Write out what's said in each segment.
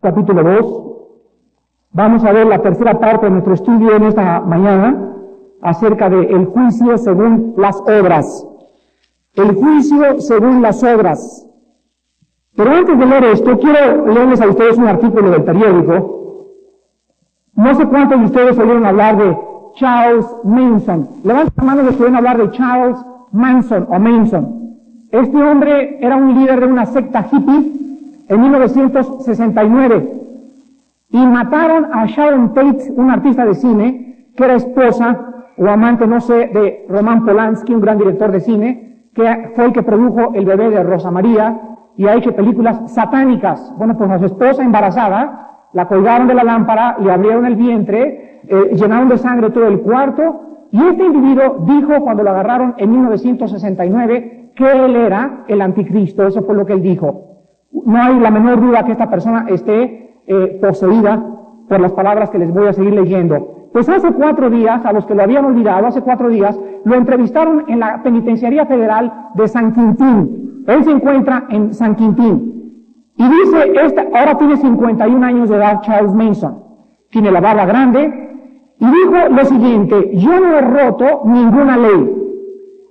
capítulo 2. Vamos a ver la tercera parte de nuestro estudio en esta mañana acerca del el juicio según las obras. El juicio según las obras. Pero antes de leer esto, quiero leerles a ustedes un artículo del periódico. No sé cuántos de ustedes oyeron hablar de Charles Manson. Levanten la mano de que hablar de Charles Manson o Manson. Este hombre era un líder de una secta hippie en 1969 y mataron a Sharon Tate, un artista de cine, que era esposa o amante, no sé, de Roman Polanski, un gran director de cine, que fue el que produjo El bebé de Rosa María y ha hecho películas satánicas. Bueno, pues a su esposa embarazada la colgaron de la lámpara, le abrieron el vientre, eh, llenaron de sangre todo el cuarto y este individuo dijo cuando lo agarraron en 1969 que él era el anticristo. Eso fue lo que él dijo. No hay la menor duda que esta persona esté eh, poseída por las palabras que les voy a seguir leyendo. Pues hace cuatro días, a los que lo habían olvidado, hace cuatro días, lo entrevistaron en la Penitenciaría Federal de San Quintín. Él se encuentra en San Quintín. Y dice, esta, ahora tiene 51 años de edad Charles Manson. Tiene la barba grande. Y dijo lo siguiente, yo no he roto ninguna ley.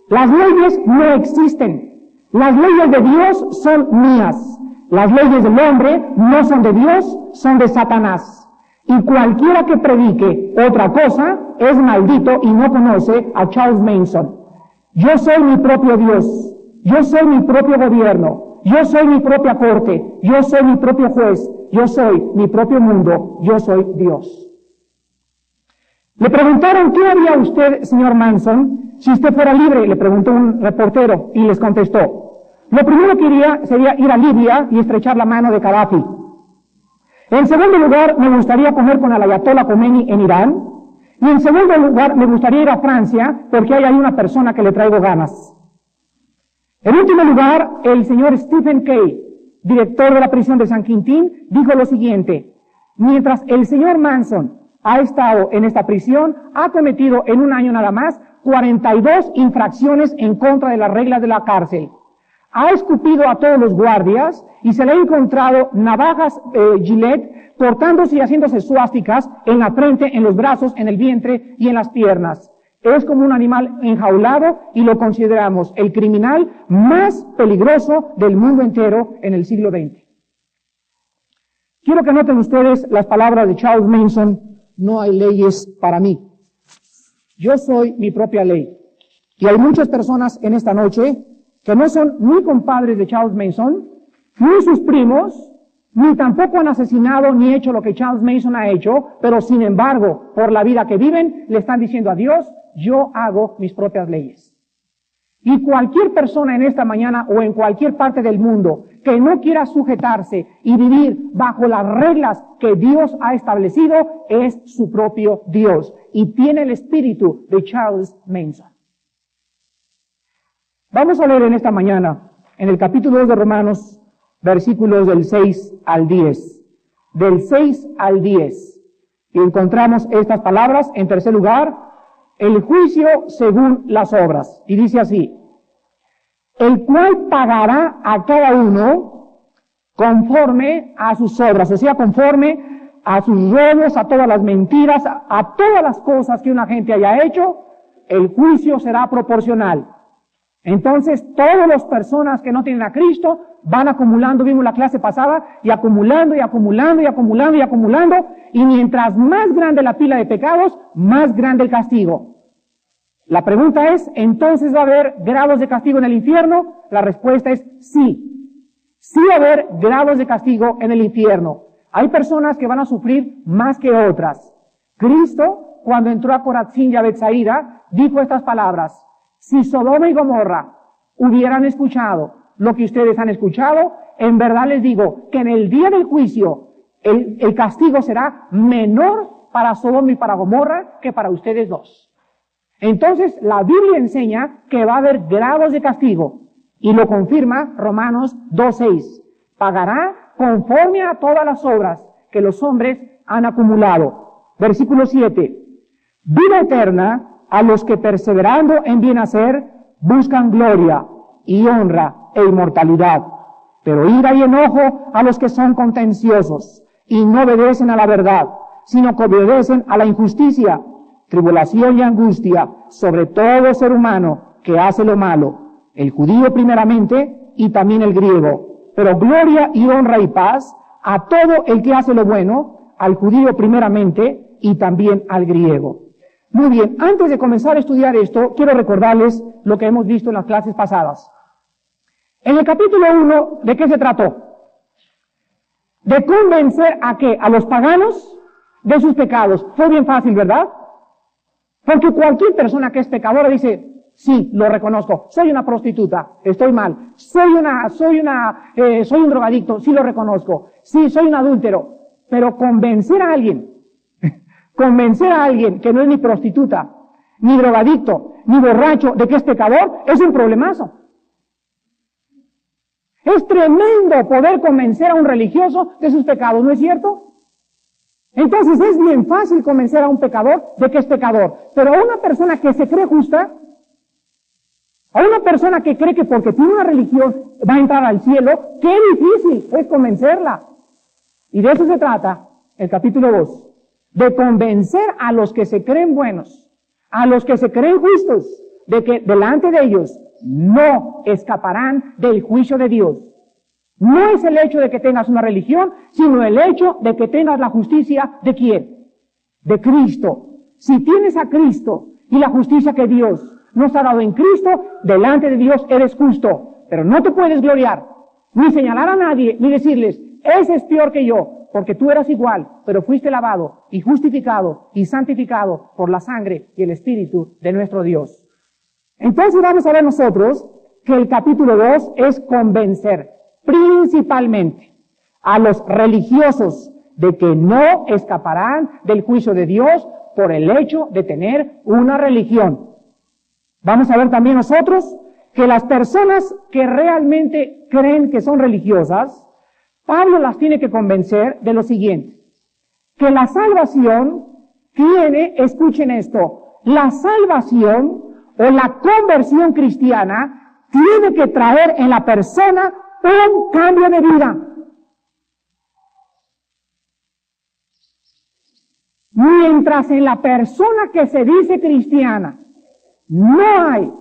Las leyes no existen. Las leyes de Dios son mías. Las leyes del hombre no son de Dios, son de Satanás. Y cualquiera que predique otra cosa es maldito y no conoce a Charles Manson. Yo soy mi propio Dios. Yo soy mi propio gobierno. Yo soy mi propia corte. Yo soy mi propio juez. Yo soy mi propio mundo. Yo soy Dios. Le preguntaron, ¿qué haría usted, señor Manson, si usted fuera libre? Le preguntó un reportero y les contestó, lo primero que iría sería ir a Libia y estrechar la mano de Gaddafi. En segundo lugar, me gustaría comer con el Ayatollah Khomeini en Irán. Y en segundo lugar, me gustaría ir a Francia porque ahí hay una persona que le traigo ganas. En último lugar, el señor Stephen Kay, director de la prisión de San Quintín, dijo lo siguiente. Mientras el señor Manson ha estado en esta prisión, ha cometido en un año nada más 42 infracciones en contra de las reglas de la cárcel ha escupido a todos los guardias y se le ha encontrado navajas eh, gilet cortándose y haciéndose suásticas en la frente, en los brazos, en el vientre y en las piernas. Es como un animal enjaulado y lo consideramos el criminal más peligroso del mundo entero en el siglo XX. Quiero que noten ustedes las palabras de Charles Manson, no hay leyes para mí. Yo soy mi propia ley. Y hay muchas personas en esta noche que no son ni compadres de Charles Mason, ni sus primos, ni tampoco han asesinado ni hecho lo que Charles Mason ha hecho, pero sin embargo, por la vida que viven, le están diciendo a Dios, yo hago mis propias leyes. Y cualquier persona en esta mañana o en cualquier parte del mundo que no quiera sujetarse y vivir bajo las reglas que Dios ha establecido es su propio Dios y tiene el espíritu de Charles Manson. Vamos a leer en esta mañana, en el capítulo 2 de Romanos, versículos del 6 al 10. Del 6 al 10. Y encontramos estas palabras. En tercer lugar, el juicio según las obras. Y dice así, el cual pagará a cada uno conforme a sus obras, o sea, conforme a sus robos, a todas las mentiras, a todas las cosas que una gente haya hecho, el juicio será proporcional. Entonces, todas las personas que no tienen a Cristo van acumulando, vimos la clase pasada, y acumulando y acumulando y acumulando y acumulando, y mientras más grande la pila de pecados, más grande el castigo. La pregunta es, ¿entonces va a haber grados de castigo en el infierno? La respuesta es sí. Sí va a haber grados de castigo en el infierno. Hay personas que van a sufrir más que otras. Cristo, cuando entró a Corazín y a Betsaida, dijo estas palabras, si Sodoma y Gomorra hubieran escuchado lo que ustedes han escuchado, en verdad les digo que en el día del juicio el, castigo será menor para Sodoma y para Gomorra que para ustedes dos. Entonces la Biblia enseña que va a haber grados de castigo y lo confirma Romanos 2.6. Pagará conforme a todas las obras que los hombres han acumulado. Versículo 7. Vida eterna a los que perseverando en bien hacer buscan gloria y honra e inmortalidad, pero ira y enojo a los que son contenciosos y no obedecen a la verdad, sino que obedecen a la injusticia, tribulación y angustia sobre todo ser humano que hace lo malo, el judío primeramente y también el griego, pero gloria y honra y paz a todo el que hace lo bueno, al judío primeramente y también al griego. Muy bien, antes de comenzar a estudiar esto, quiero recordarles lo que hemos visto en las clases pasadas. En el capítulo 1, ¿de qué se trató? De convencer a qué? A los paganos de sus pecados. Fue bien fácil, ¿verdad? Porque cualquier persona que es pecadora dice, sí, lo reconozco, soy una prostituta, estoy mal, soy una, soy una, eh, soy un drogadicto, sí lo reconozco, sí, soy un adúltero, pero convencer a alguien, convencer a alguien que no es ni prostituta, ni drogadicto, ni borracho de que es pecador, es un problemazo. Es tremendo poder convencer a un religioso de sus pecados, ¿no es cierto? Entonces es bien fácil convencer a un pecador de que es pecador, pero a una persona que se cree justa, a una persona que cree que porque tiene una religión va a entrar al cielo, qué difícil es convencerla. Y de eso se trata el capítulo 2, de convencer a los que se creen buenos, a los que se creen justos, de que delante de ellos no escaparán del juicio de Dios. No es el hecho de que tengas una religión, sino el hecho de que tengas la justicia de quién? De Cristo. Si tienes a Cristo y la justicia que Dios nos ha dado en Cristo, delante de Dios eres justo. Pero no te puedes gloriar, ni señalar a nadie, ni decirles, ese es peor que yo, porque tú eras igual, pero fuiste lavado y justificado y santificado por la sangre y el Espíritu de nuestro Dios. Entonces vamos a ver nosotros que el capítulo 2 es convencer principalmente a los religiosos de que no escaparán del juicio de Dios por el hecho de tener una religión. Vamos a ver también nosotros que las personas que realmente creen que son religiosas, Pablo las tiene que convencer de lo siguiente, que la salvación tiene, escuchen esto, la salvación o la conversión cristiana tiene que traer en la persona un cambio de vida. Mientras en la persona que se dice cristiana no hay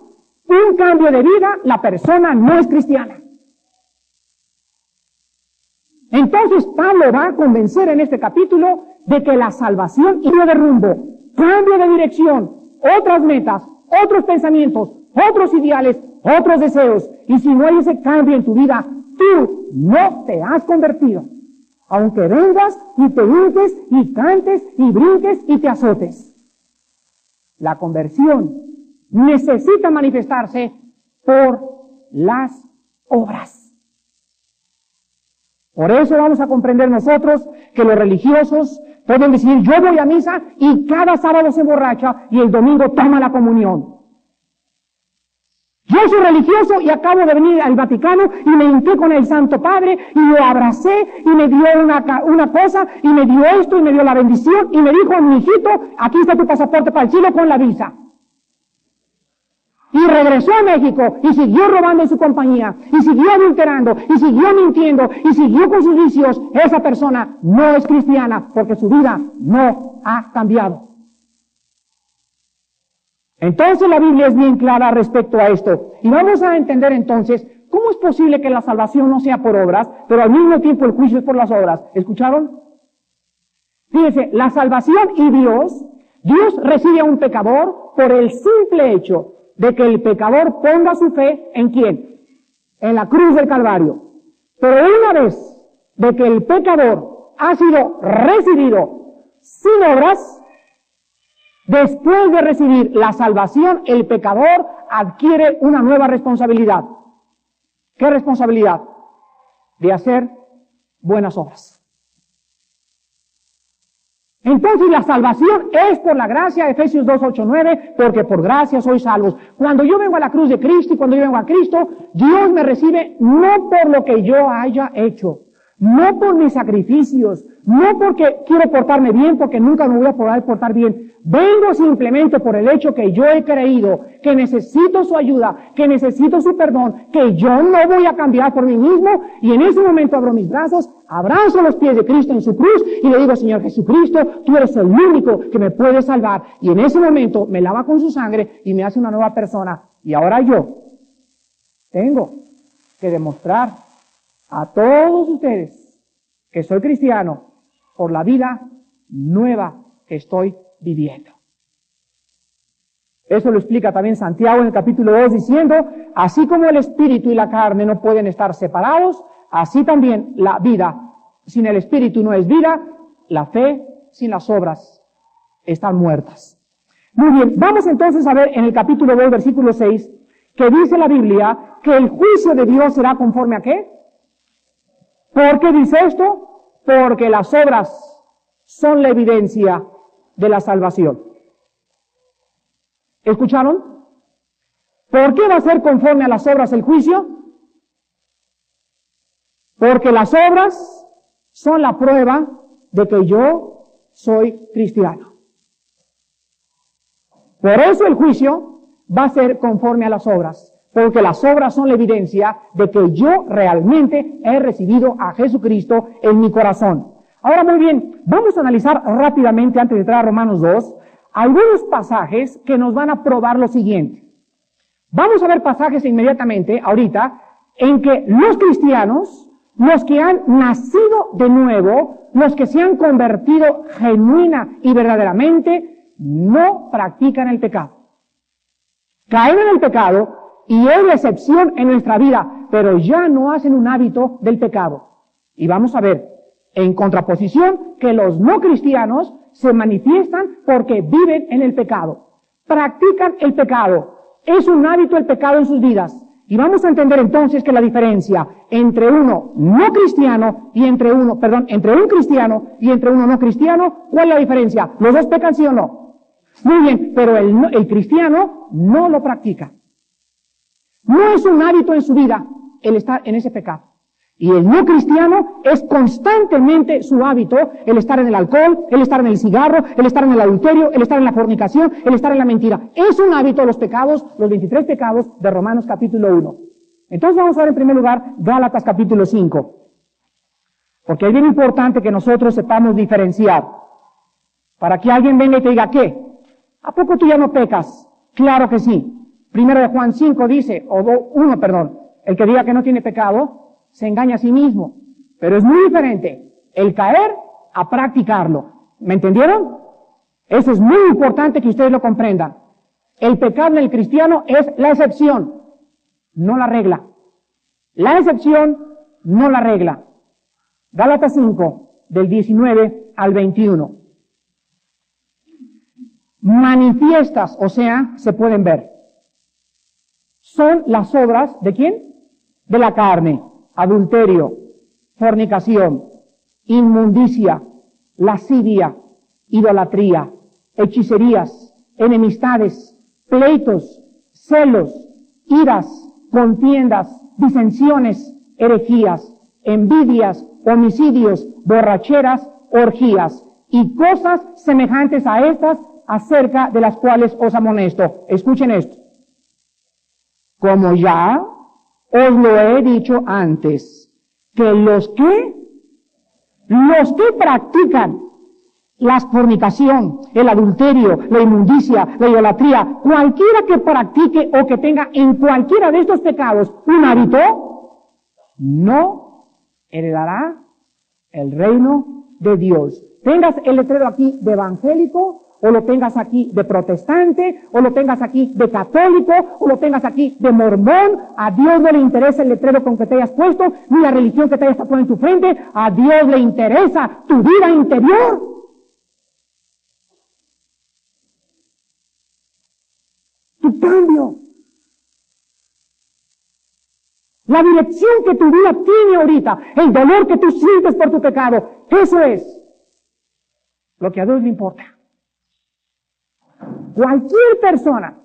un cambio de vida, la persona no es cristiana. Entonces Pablo va a convencer en este capítulo de que la salvación y de rumbo, cambio de dirección, otras metas, otros pensamientos, otros ideales, otros deseos. Y si no hay ese cambio en tu vida, tú no te has convertido. Aunque vengas y te hinques y cantes y brinques y te azotes. La conversión necesita manifestarse por las obras. Por eso vamos a comprender nosotros que los religiosos pueden decir, yo voy a misa y cada sábado se emborracha y el domingo toma la comunión. Yo soy religioso y acabo de venir al Vaticano y me hinqué con el Santo Padre y lo abracé y me dio una, una cosa y me dio esto y me dio la bendición y me dijo, mi hijito, aquí está tu pasaporte para el Chile con la visa. Y regresó a México y siguió robando en su compañía y siguió adulterando y siguió mintiendo y siguió con sus vicios. Esa persona no es cristiana porque su vida no ha cambiado. Entonces la Biblia es bien clara respecto a esto. Y vamos a entender entonces cómo es posible que la salvación no sea por obras, pero al mismo tiempo el juicio es por las obras. ¿Escucharon? Fíjense, la salvación y Dios, Dios recibe a un pecador por el simple hecho de que el pecador ponga su fe en quién? En la cruz del Calvario. Pero una vez de que el pecador ha sido recibido sin obras, Después de recibir la salvación, el pecador adquiere una nueva responsabilidad. ¿Qué responsabilidad? De hacer buenas obras. Entonces la salvación es por la gracia, Efesios 2, 8, 9, porque por gracia sois salvos. Cuando yo vengo a la cruz de Cristo y cuando yo vengo a Cristo, Dios me recibe no por lo que yo haya hecho, no por mis sacrificios, no porque quiero portarme bien, porque nunca me voy a poder portar bien. Vengo simplemente por el hecho que yo he creído que necesito su ayuda, que necesito su perdón, que yo no voy a cambiar por mí mismo y en ese momento abro mis brazos, abrazo los pies de Cristo en su cruz y le digo, Señor Jesucristo, tú eres el único que me puede salvar. Y en ese momento me lava con su sangre y me hace una nueva persona. Y ahora yo tengo que demostrar a todos ustedes que soy cristiano por la vida nueva que estoy viviendo. Eso lo explica también Santiago en el capítulo 2 diciendo, así como el espíritu y la carne no pueden estar separados, así también la vida sin el espíritu no es vida, la fe sin las obras están muertas. Muy bien, vamos entonces a ver en el capítulo 2, versículo 6, que dice la Biblia que el juicio de Dios será conforme a qué? ¿Por qué dice esto? Porque las obras son la evidencia de la salvación. ¿Escucharon? ¿Por qué va a ser conforme a las obras el juicio? Porque las obras son la prueba de que yo soy cristiano. Por eso el juicio va a ser conforme a las obras, porque las obras son la evidencia de que yo realmente he recibido a Jesucristo en mi corazón. Ahora muy bien, vamos a analizar rápidamente antes de entrar a Romanos 2 algunos pasajes que nos van a probar lo siguiente. Vamos a ver pasajes inmediatamente, ahorita, en que los cristianos, los que han nacido de nuevo, los que se han convertido genuina y verdaderamente, no practican el pecado. Caen en el pecado y es la excepción en nuestra vida, pero ya no hacen un hábito del pecado. Y vamos a ver en contraposición que los no cristianos se manifiestan porque viven en el pecado, practican el pecado, es un hábito el pecado en sus vidas. Y vamos a entender entonces que la diferencia entre uno no cristiano y entre uno, perdón, entre un cristiano y entre uno no cristiano, ¿cuál es la diferencia? ¿Los dos pecan sí o no? Muy bien, pero el, el cristiano no lo practica. No es un hábito en su vida el estar en ese pecado. Y el no cristiano es constantemente su hábito el estar en el alcohol, el estar en el cigarro, el estar en el adulterio, el estar en la fornicación, el estar en la mentira. Es un hábito los pecados, los 23 pecados de Romanos capítulo 1. Entonces vamos a ver en primer lugar Gálatas capítulo 5. Porque es bien importante que nosotros sepamos diferenciar. Para que alguien venga y te diga, ¿qué? ¿A poco tú ya no pecas? Claro que sí. Primero de Juan 5 dice, o uno, perdón, el que diga que no tiene pecado, se engaña a sí mismo. Pero es muy diferente el caer a practicarlo. ¿Me entendieron? Eso es muy importante que ustedes lo comprendan. El pecado en el cristiano es la excepción, no la regla. La excepción, no la regla. Gálatas 5, del 19 al 21. Manifiestas, o sea, se pueden ver. Son las obras de quién? De la carne adulterio, fornicación, inmundicia, lascivia, idolatría, hechicerías, enemistades, pleitos, celos, iras, contiendas, disensiones, herejías, envidias, homicidios, borracheras, orgías y cosas semejantes a estas acerca de las cuales os amonesto. Escuchen esto. Como ya os lo he dicho antes, que los que, los que practican la fornicación, el adulterio, la inmundicia, la idolatría, cualquiera que practique o que tenga en cualquiera de estos pecados un hábito, no heredará el reino de Dios. Tengas el letrero aquí de evangélico o lo tengas aquí de protestante, o lo tengas aquí de católico, o lo tengas aquí de mormón, a Dios no le interesa el letrero con que te hayas puesto, ni la religión que te hayas puesto en tu frente, a Dios le interesa tu vida interior. Tu cambio. La dirección que tu vida tiene ahorita, el dolor que tú sientes por tu pecado, eso es lo que a Dios le importa. Cualquier persona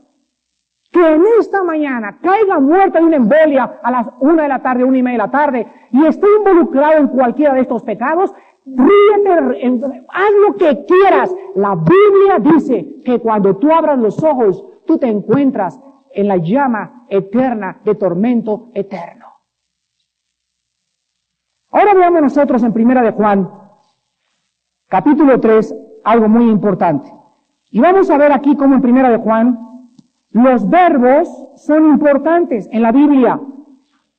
que en esta mañana caiga muerta de una embolia a las una de la tarde, una y media de la tarde, y esté involucrado en cualquiera de estos pecados, ríete, haz lo que quieras. La Biblia dice que cuando tú abras los ojos, tú te encuentras en la llama eterna de tormento eterno. Ahora veamos nosotros en Primera de Juan, capítulo 3, algo muy importante. Y vamos a ver aquí cómo en Primera de Juan los verbos son importantes en la Biblia.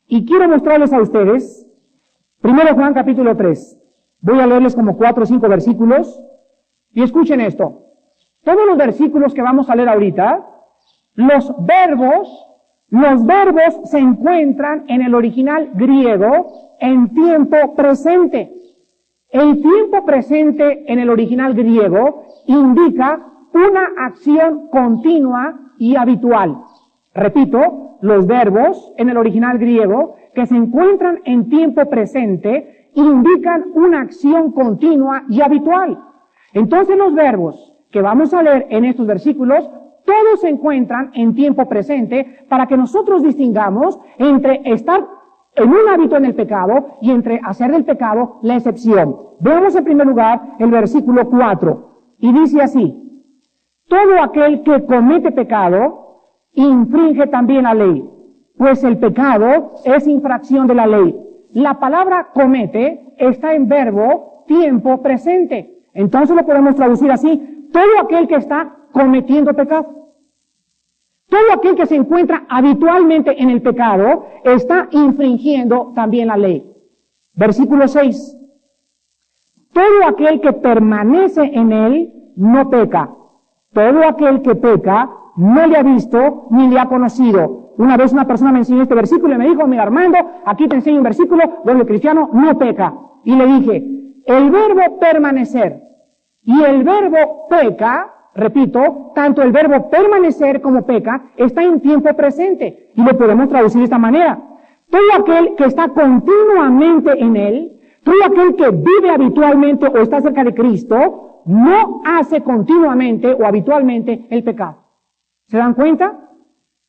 Y quiero mostrarles a ustedes, Primera Juan capítulo 3. Voy a leerles como cuatro o cinco versículos. Y escuchen esto. Todos los versículos que vamos a leer ahorita, los verbos, los verbos se encuentran en el original griego en tiempo presente. El tiempo presente en el original griego indica una acción continua y habitual. Repito, los verbos en el original griego que se encuentran en tiempo presente indican una acción continua y habitual. Entonces los verbos que vamos a leer en estos versículos todos se encuentran en tiempo presente para que nosotros distingamos entre estar en un hábito en el pecado y entre hacer del pecado la excepción. Veamos en primer lugar el versículo 4 y dice así, todo aquel que comete pecado infringe también la ley, pues el pecado es infracción de la ley. La palabra comete está en verbo tiempo presente. Entonces lo podemos traducir así, todo aquel que está cometiendo pecado. Todo aquel que se encuentra habitualmente en el pecado está infringiendo también la ley. Versículo 6. Todo aquel que permanece en él no peca. Todo aquel que peca no le ha visto ni le ha conocido. Una vez una persona me enseñó este versículo y me dijo, mira Armando, aquí te enseño un versículo donde el cristiano no peca. Y le dije, el verbo permanecer y el verbo peca repito, tanto el verbo permanecer como peca está en tiempo presente y lo podemos traducir de esta manera. Todo aquel que está continuamente en él, todo aquel que vive habitualmente o está cerca de Cristo, no hace continuamente o habitualmente el pecado. ¿Se dan cuenta?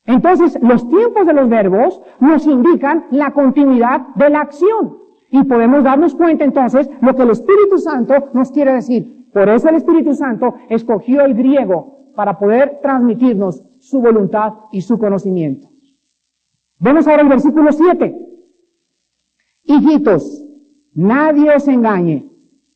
Entonces, los tiempos de los verbos nos indican la continuidad de la acción. Y podemos darnos cuenta entonces lo que el Espíritu Santo nos quiere decir. Por eso el Espíritu Santo escogió el griego para poder transmitirnos su voluntad y su conocimiento. Vemos ahora el versículo 7. Hijitos, nadie os engañe.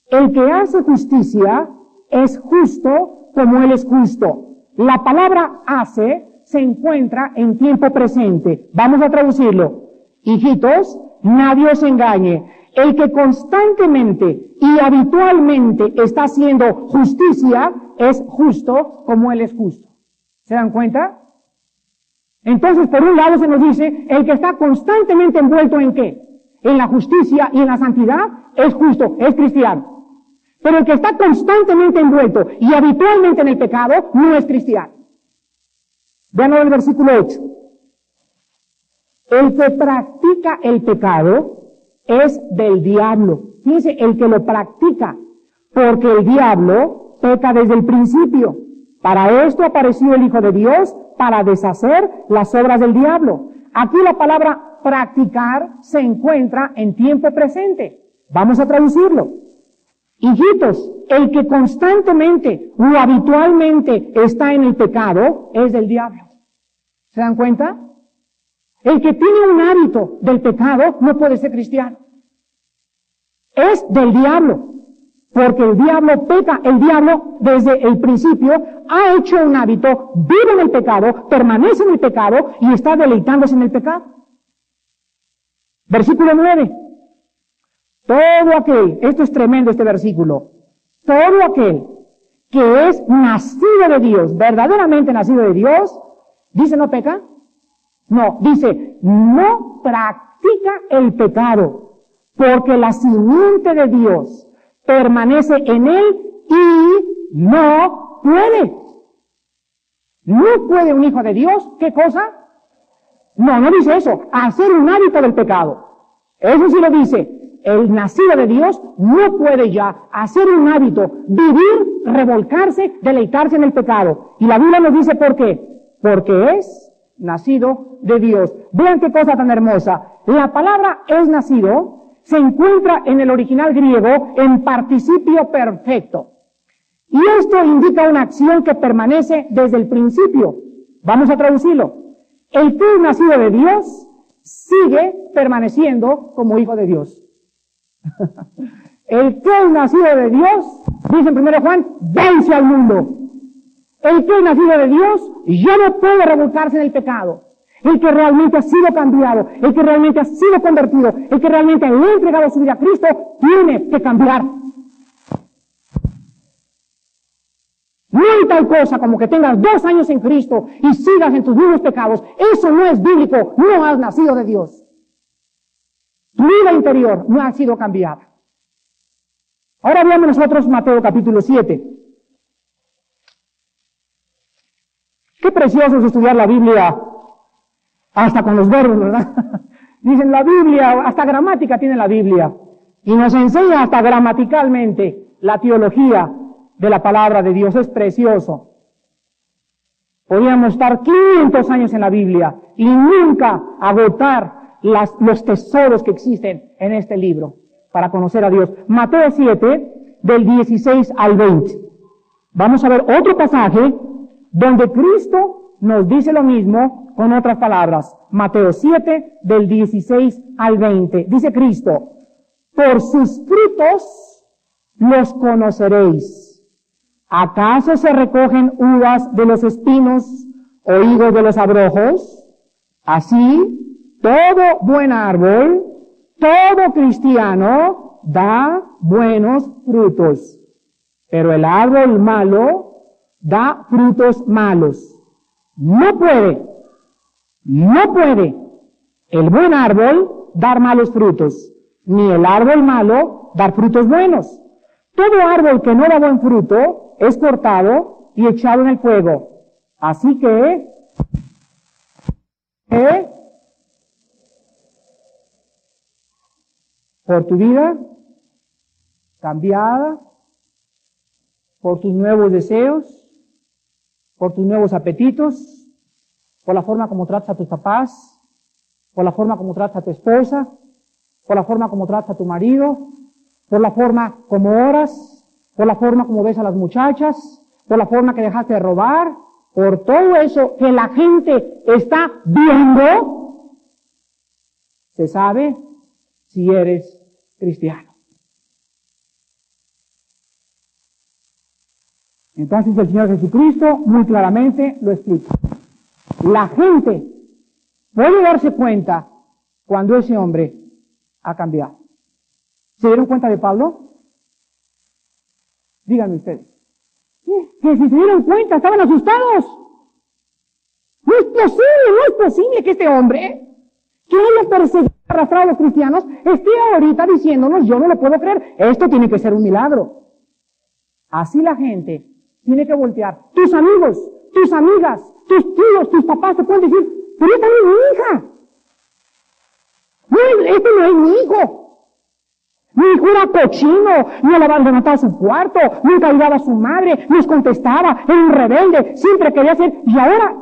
El que hace justicia es justo como él es justo. La palabra hace se encuentra en tiempo presente. Vamos a traducirlo. Hijitos, nadie os engañe. El que constantemente y habitualmente está haciendo justicia es justo como Él es justo. ¿Se dan cuenta? Entonces, por un lado se nos dice, el que está constantemente envuelto en qué? En la justicia y en la santidad es justo, es cristiano. Pero el que está constantemente envuelto y habitualmente en el pecado no es cristiano. Vean el versículo 8. El que practica el pecado es del diablo. Dice, el que lo practica, porque el diablo peca desde el principio. Para esto apareció el Hijo de Dios, para deshacer las obras del diablo. Aquí la palabra practicar se encuentra en tiempo presente. Vamos a traducirlo. Hijitos, el que constantemente o habitualmente está en el pecado es del diablo. ¿Se dan cuenta? El que tiene un hábito del pecado no puede ser cristiano. Es del diablo. Porque el diablo peca, el diablo desde el principio ha hecho un hábito, vive en el pecado, permanece en el pecado y está deleitándose en el pecado. Versículo 9. Todo aquel, esto es tremendo este versículo, todo aquel que es nacido de Dios, verdaderamente nacido de Dios, dice no peca, no, dice, no practica el pecado, porque la simiente de Dios permanece en él y no puede. No puede un hijo de Dios, ¿qué cosa? No, no dice eso, hacer un hábito del pecado. Eso sí lo dice. El nacido de Dios no puede ya hacer un hábito, vivir, revolcarse, deleitarse en el pecado. Y la Biblia nos dice por qué. Porque es nacido de Dios. Vean qué cosa tan hermosa. La palabra es nacido se encuentra en el original griego en participio perfecto. Y esto indica una acción que permanece desde el principio. Vamos a traducirlo. El que es nacido de Dios sigue permaneciendo como hijo de Dios. el que es nacido de Dios, dice en 1 Juan, vence al mundo. El que es nacido de Dios ya no puede revolcarse en el pecado. El que realmente ha sido cambiado, el que realmente ha sido convertido, el que realmente ha entregado su vida a Cristo, tiene que cambiar. No hay tal cosa como que tengas dos años en Cristo y sigas en tus mismos pecados. Eso no es bíblico. No has nacido de Dios. Tu vida interior no ha sido cambiada. Ahora veamos nosotros Mateo capítulo 7. Qué precioso es estudiar la Biblia hasta con los verbos, ¿verdad? Dicen la Biblia, hasta gramática tiene la Biblia. Y nos enseña hasta gramaticalmente la teología de la palabra de Dios. Es precioso. Podríamos estar 500 años en la Biblia y nunca agotar las, los tesoros que existen en este libro para conocer a Dios. Mateo 7, del 16 al 20. Vamos a ver otro pasaje donde Cristo nos dice lo mismo con otras palabras. Mateo 7, del 16 al 20. Dice Cristo, por sus frutos los conoceréis. ¿Acaso se recogen uvas de los espinos o higos de los abrojos? Así, todo buen árbol, todo cristiano da buenos frutos. Pero el árbol malo da frutos malos. No puede, no puede el buen árbol dar malos frutos, ni el árbol malo dar frutos buenos. Todo árbol que no da buen fruto es cortado y echado en el fuego. Así que, ¿eh? por tu vida cambiada, por tus nuevos deseos, por tus nuevos apetitos, por la forma como tratas a tus papás, por la forma como tratas a tu esposa, por la forma como tratas a tu marido, por la forma como oras, por la forma como ves a las muchachas, por la forma que dejaste de robar, por todo eso que la gente está viendo, se sabe si eres cristiano. Entonces el Señor Jesucristo muy claramente lo explica. La gente puede darse cuenta cuando ese hombre ha cambiado. ¿Se dieron cuenta de Pablo? Díganme ustedes. Que si se dieron cuenta, estaban asustados. No es posible, no es posible que este hombre, que haya perseguido arrastrado a los cristianos, esté ahorita diciéndonos, yo no lo puedo creer, esto tiene que ser un milagro. Así la gente tiene que voltear. Tus amigos, tus amigas, tus tíos, tus papás te pueden decir, pero esta no es mi hija. No, este no es mi hijo. Mi hijo era cochino, no le abandonaba su cuarto, nunca ayudaba a su madre, nos contestaba, era un rebelde, siempre quería ser, y ahora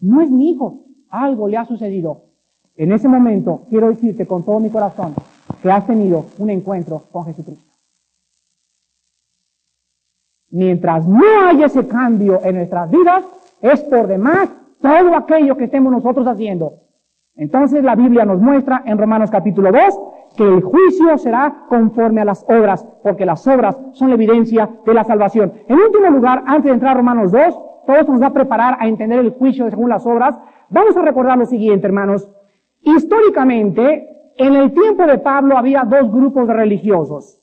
no es mi hijo, algo le ha sucedido. En ese momento quiero decirte con todo mi corazón que has tenido un encuentro con Jesucristo. Mientras no haya ese cambio en nuestras vidas, es por demás todo aquello que estemos nosotros haciendo. Entonces la Biblia nos muestra en Romanos capítulo 2 que el juicio será conforme a las obras, porque las obras son la evidencia de la salvación. En último lugar, antes de entrar a Romanos 2, todo esto nos va a preparar a entender el juicio según las obras. Vamos a recordar lo siguiente, hermanos. Históricamente, en el tiempo de Pablo había dos grupos de religiosos.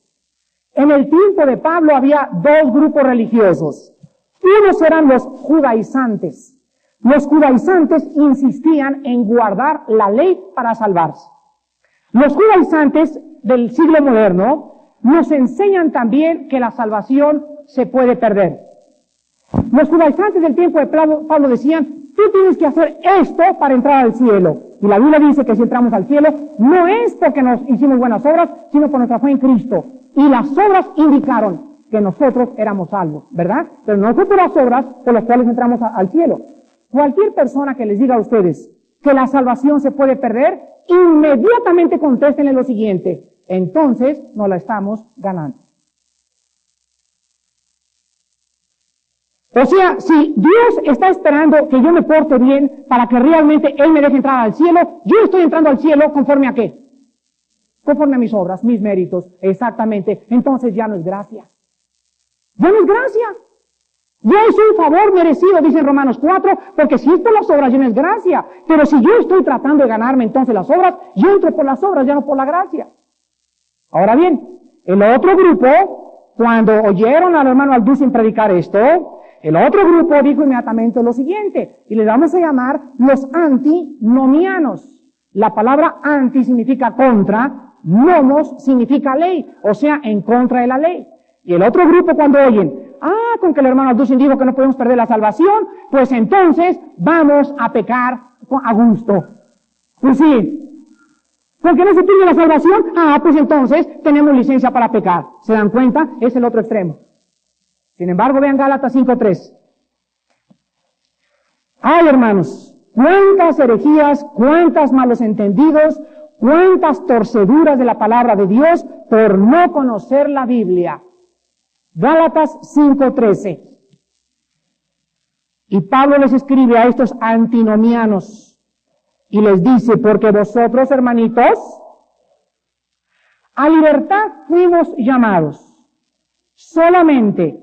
En el tiempo de Pablo había dos grupos religiosos. Unos eran los judaizantes. Los judaizantes insistían en guardar la ley para salvarse. Los judaizantes del siglo moderno nos enseñan también que la salvación se puede perder. Los judaizantes del tiempo de Pablo decían, tú tienes que hacer esto para entrar al cielo. Y la Biblia dice que si entramos al cielo, no es porque nos hicimos buenas obras, sino por nuestra fe en Cristo. Y las obras indicaron que nosotros éramos salvos, ¿verdad? Pero no fue por las obras por las cuales entramos al cielo. Cualquier persona que les diga a ustedes que la salvación se puede perder, inmediatamente contéstenle lo siguiente. Entonces no la estamos ganando. O sea, si Dios está esperando que yo me porte bien para que realmente Él me deje entrar al cielo, yo estoy entrando al cielo conforme a qué? Conforme a mis obras, mis méritos, exactamente. Entonces ya no es gracia. Ya no es gracia. Ya es un favor merecido, dice Romanos 4, porque si es las obras ya no es gracia. Pero si yo estoy tratando de ganarme entonces las obras, yo entro por las obras, ya no por la gracia. Ahora bien, el otro grupo, cuando oyeron al hermano Alducin predicar esto, el otro grupo dijo inmediatamente lo siguiente, y le vamos a llamar los antinomianos. La palabra anti significa contra, nomos significa ley, o sea, en contra de la ley. Y el otro grupo cuando oyen, ah, con que el hermano Alducin dijo que no podemos perder la salvación, pues entonces vamos a pecar a gusto. Pues sí. ¿Por qué no se pierde la salvación? Ah, pues entonces tenemos licencia para pecar. ¿Se dan cuenta? Es el otro extremo. Sin embargo, vean Gálatas 5.3. Ay, hermanos, cuántas herejías, cuántas malos entendidos, cuántas torceduras de la palabra de Dios por no conocer la Biblia. Gálatas 5.13. Y Pablo les escribe a estos antinomianos y les dice, porque vosotros, hermanitos, a libertad fuimos llamados, solamente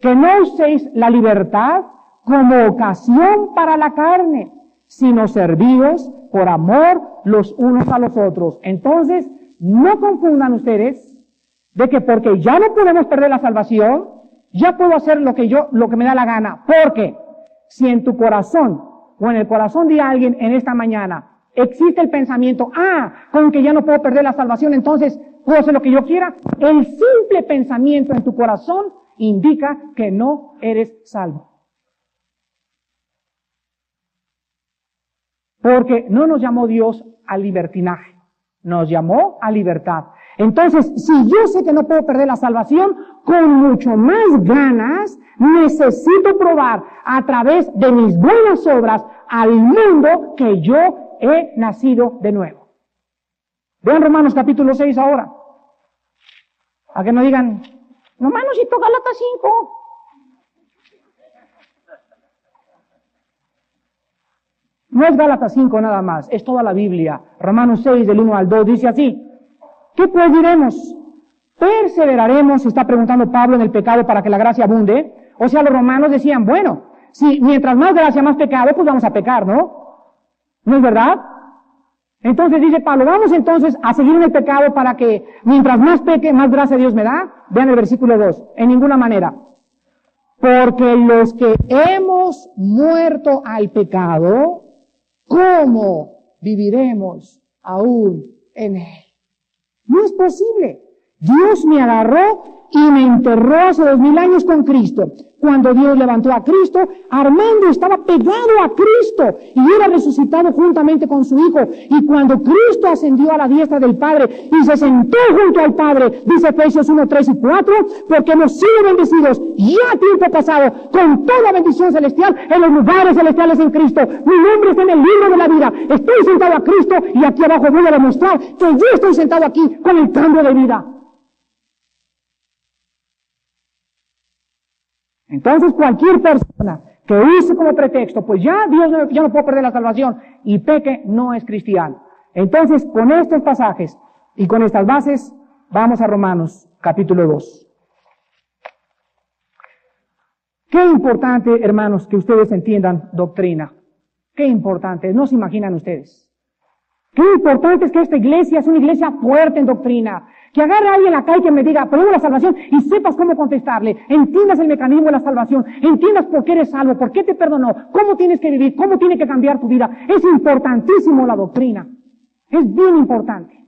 que no uséis la libertad como ocasión para la carne, sino servidos por amor los unos a los otros. Entonces, no confundan ustedes de que porque ya no podemos perder la salvación, ya puedo hacer lo que yo, lo que me da la gana. Porque si en tu corazón o en el corazón de alguien en esta mañana existe el pensamiento, ah, con que ya no puedo perder la salvación, entonces puedo hacer lo que yo quiera, el simple pensamiento en tu corazón indica que no eres salvo. Porque no nos llamó Dios al libertinaje, nos llamó a libertad. Entonces, si yo sé que no puedo perder la salvación, con mucho más ganas necesito probar a través de mis buenas obras al mundo que yo he nacido de nuevo. Vean Romanos capítulo 6 ahora. A que no digan, no manusito Gálatas 5. No es Gálatas 5 nada más, es toda la Biblia. Romanos 6 del 1 al 2 dice así. ¿Qué pues diremos? ¿Perseveraremos? Está preguntando Pablo en el pecado para que la gracia abunde. O sea, los romanos decían, bueno, si mientras más gracia, más pecado, pues vamos a pecar, ¿no? ¿No es verdad? Entonces dice Pablo, vamos entonces a seguir en el pecado para que mientras más peque, más gracia Dios me da. Vean el versículo 2. En ninguna manera. Porque los que hemos muerto al pecado, ¿cómo viviremos aún en él? No es posible. Dios me agarró y me enterró hace dos mil años con Cristo. Cuando Dios levantó a Cristo, Armando estaba pegado a Cristo y era resucitado juntamente con su Hijo. Y cuando Cristo ascendió a la diestra del Padre y se sentó junto al Padre, dice Efesios 1, 3 y 4, porque hemos sido bendecidos ya tiempo pasado con toda bendición celestial en los lugares celestiales en Cristo. Mi nombre está en el libro de la vida. Estoy sentado a Cristo y aquí abajo voy a demostrar que yo estoy sentado aquí con el cambio de vida. Entonces cualquier persona que use como pretexto, pues ya Dios no, ya no puedo perder la salvación y peque, no es cristiano. Entonces, con estos pasajes y con estas bases, vamos a Romanos capítulo 2. Qué importante, hermanos, que ustedes entiendan doctrina. Qué importante, no se imaginan ustedes. Qué importante es que esta iglesia es una iglesia fuerte en doctrina. Que agarre a alguien calle y que me diga, ponemos la salvación y sepas cómo contestarle. Entiendas el mecanismo de la salvación. Entiendas por qué eres salvo, por qué te perdonó, cómo tienes que vivir, cómo tiene que cambiar tu vida. Es importantísimo la doctrina. Es bien importante.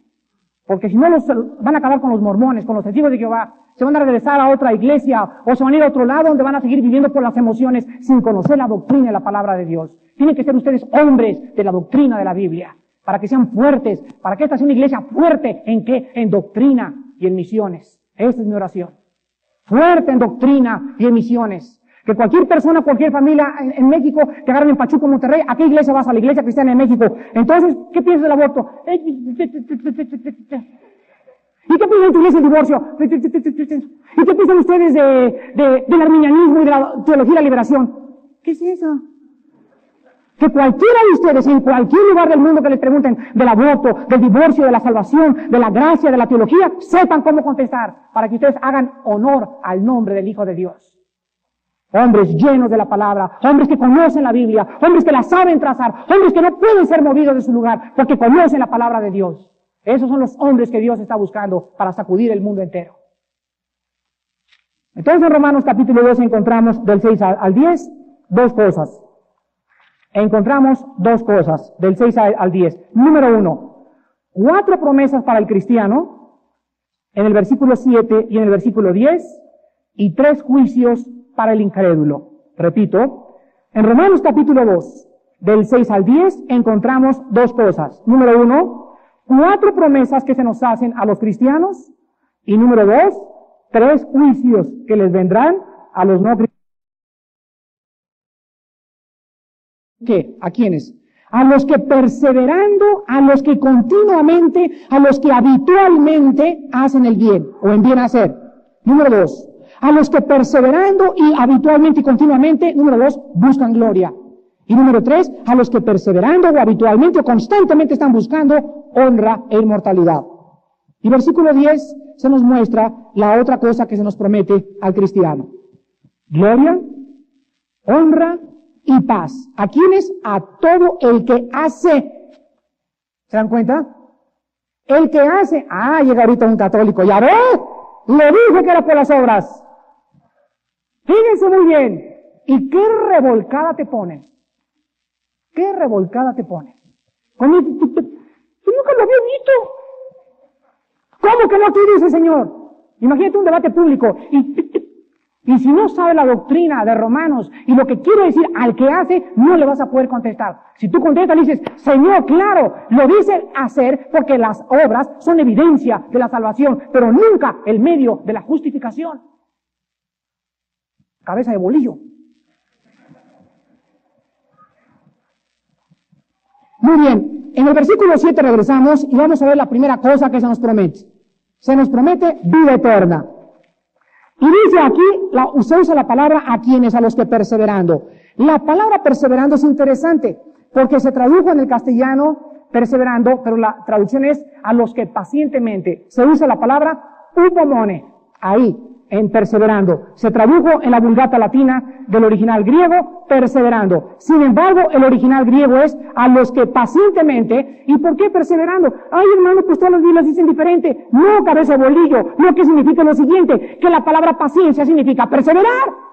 Porque si no los, van a acabar con los mormones, con los testigos de Jehová. Se van a regresar a otra iglesia o se van a ir a otro lado donde van a seguir viviendo por las emociones sin conocer la doctrina y la palabra de Dios. Tienen que ser ustedes hombres de la doctrina de la Biblia para que sean fuertes, para que esta sea una iglesia fuerte en qué? En doctrina y en misiones. Esa es mi oración. Fuerte en doctrina y en misiones. Que cualquier persona, cualquier familia en, México, que agarren en Pachuco, Monterrey, ¿a qué iglesia vas? A la iglesia cristiana en México. Entonces, ¿qué piensas del aborto? ¿Y qué piensan iglesia del divorcio? ¿Y qué piensan ustedes de, del arminianismo y de la teología de la liberación? ¿Qué es eso? Que cualquiera de ustedes, en cualquier lugar del mundo que les pregunten del aborto, del divorcio, de la salvación, de la gracia, de la teología, sepan cómo contestar para que ustedes hagan honor al nombre del Hijo de Dios. Hombres llenos de la palabra, hombres que conocen la Biblia, hombres que la saben trazar, hombres que no pueden ser movidos de su lugar porque conocen la palabra de Dios. Esos son los hombres que Dios está buscando para sacudir el mundo entero. Entonces en Romanos capítulo 2 encontramos del 6 al 10 dos cosas. Encontramos dos cosas del 6 al 10. Número uno, cuatro promesas para el cristiano en el versículo 7 y en el versículo 10 y tres juicios para el incrédulo. Repito, en Romanos capítulo 2, del 6 al 10, encontramos dos cosas. Número uno, cuatro promesas que se nos hacen a los cristianos. Y número dos, tres juicios que les vendrán a los no cristianos. ¿Qué? ¿A quiénes? A los que perseverando, a los que continuamente, a los que habitualmente hacen el bien o en bien hacer. Número dos, a los que perseverando y habitualmente y continuamente, número dos, buscan gloria. Y número tres, a los que perseverando o habitualmente o constantemente están buscando honra e inmortalidad. Y versículo 10 se nos muestra la otra cosa que se nos promete al cristiano. Gloria, honra y paz. ¿A quiénes? A todo el que hace. ¿Se dan cuenta? El que hace. Ah, llega ahorita un católico. Ya ve, le dije que era por las obras. Fíjense muy bien. ¿Y qué revolcada te pone? ¿Qué revolcada te pone? Yo nunca lo había visto. ¿Cómo que no tú dices, Señor? Imagínate un debate público y si no sabe la doctrina de Romanos y lo que quiere decir al que hace, no le vas a poder contestar. Si tú contestas, dices, Señor, claro, lo dice hacer porque las obras son evidencia de la salvación, pero nunca el medio de la justificación cabeza de bolillo. Muy bien, en el versículo 7 regresamos y vamos a ver la primera cosa que se nos promete. Se nos promete vida eterna. Y dice aquí, la, usted usa la palabra a quienes, a los que perseverando. La palabra perseverando es interesante, porque se tradujo en el castellano perseverando, pero la traducción es a los que pacientemente. Se usa la palabra upomone, ahí, en perseverando. Se tradujo en la vulgata latina del original griego, perseverando. Sin embargo, el original griego es a los que pacientemente, ¿y por qué perseverando? Ay, hermano, pues todas las Biblias dicen diferente. No, cabeza bolillo. No, que significa lo siguiente, que la palabra paciencia significa perseverar.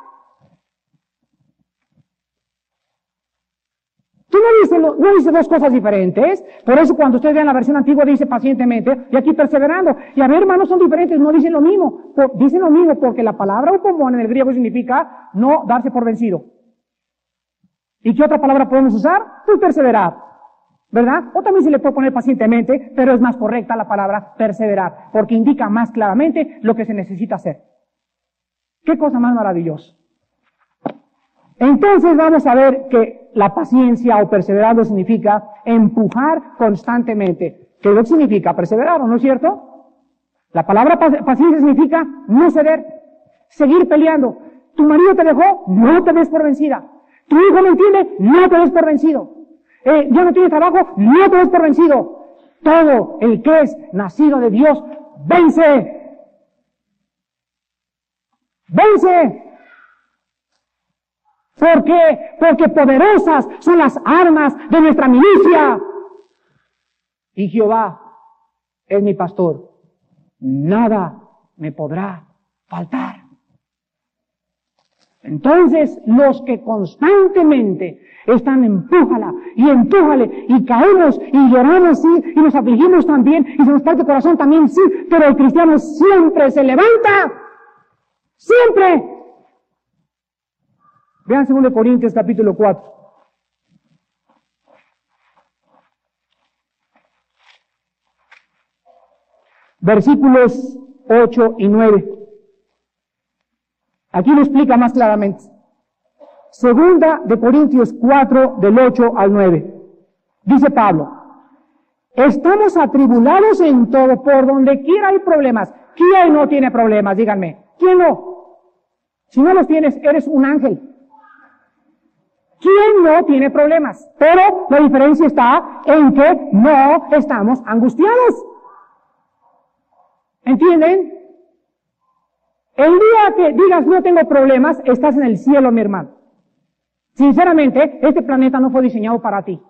Tú no dices, no dice dos cosas diferentes. Por eso cuando ustedes vean la versión antigua dice pacientemente y aquí perseverando. Y a ver, hermanos, son diferentes, no dicen lo mismo. dicen lo mismo porque la palabra upomón en el griego significa no darse por vencido. ¿Y qué otra palabra podemos usar? Pues perseverar. ¿Verdad? O también se le puede poner pacientemente, pero es más correcta la palabra perseverar, porque indica más claramente lo que se necesita hacer. ¿Qué cosa más maravillosa? Entonces vamos a ver que la paciencia o perseverando significa empujar constantemente. ¿Qué lo significa perseverar no es cierto? La palabra paciencia significa no ceder, seguir peleando. Tu marido te dejó, no te des por vencida. Tu hijo no entiende, no te des por vencido. Eh, no tienes trabajo, no te des por vencido. Todo el que es nacido de Dios, vence. Vence. ¿Por qué? Porque poderosas son las armas de nuestra milicia. Y Jehová es mi pastor. Nada me podrá faltar. Entonces, los que constantemente están empújala y empújale y caemos y lloramos sí y nos afligimos también y se nos parte el corazón también sí, pero el cristiano siempre se levanta. Siempre Vean 2 Corintios capítulo 4. Versículos 8 y 9. Aquí lo explica más claramente. Segunda de Corintios 4, del 8 al 9. Dice Pablo, estamos atribulados en todo, por donde quiera hay problemas. ¿Quién no tiene problemas? Díganme. ¿Quién no? Si no los tienes, eres un ángel. ¿Quién no tiene problemas? Pero la diferencia está en que no estamos angustiados. ¿Entienden? El día que digas no tengo problemas, estás en el cielo, mi hermano. Sinceramente, este planeta no fue diseñado para ti.